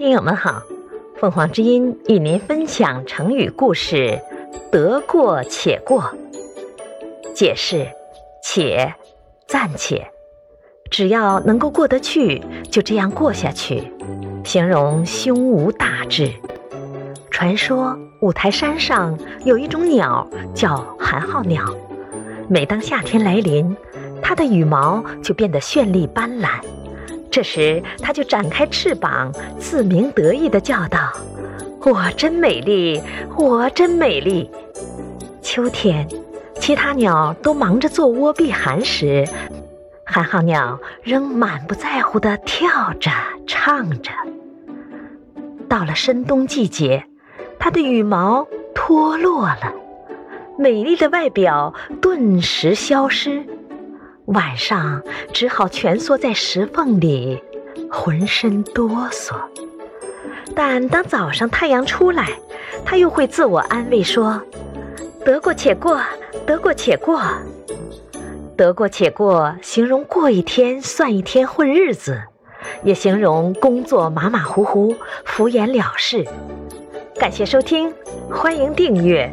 听友们好，凤凰之音与您分享成语故事“得过且过”。解释：且，暂且，只要能够过得去，就这样过下去，形容胸无大志。传说五台山上有一种鸟叫寒号鸟，每当夏天来临，它的羽毛就变得绚丽斑斓。这时，它就展开翅膀，自鸣得意地叫道：“我真美丽，我真美丽。”秋天，其他鸟都忙着做窝避寒时，寒号鸟仍满不在乎地跳着、唱着。到了深冬季节，它的羽毛脱落了，美丽的外表顿时消失。晚上只好蜷缩在石缝里，浑身哆嗦。但当早上太阳出来，他又会自我安慰说：“得过且过，得过且过，得过且过。”形容过一天算一天混日子，也形容工作马马虎虎、敷衍了事。感谢收听，欢迎订阅。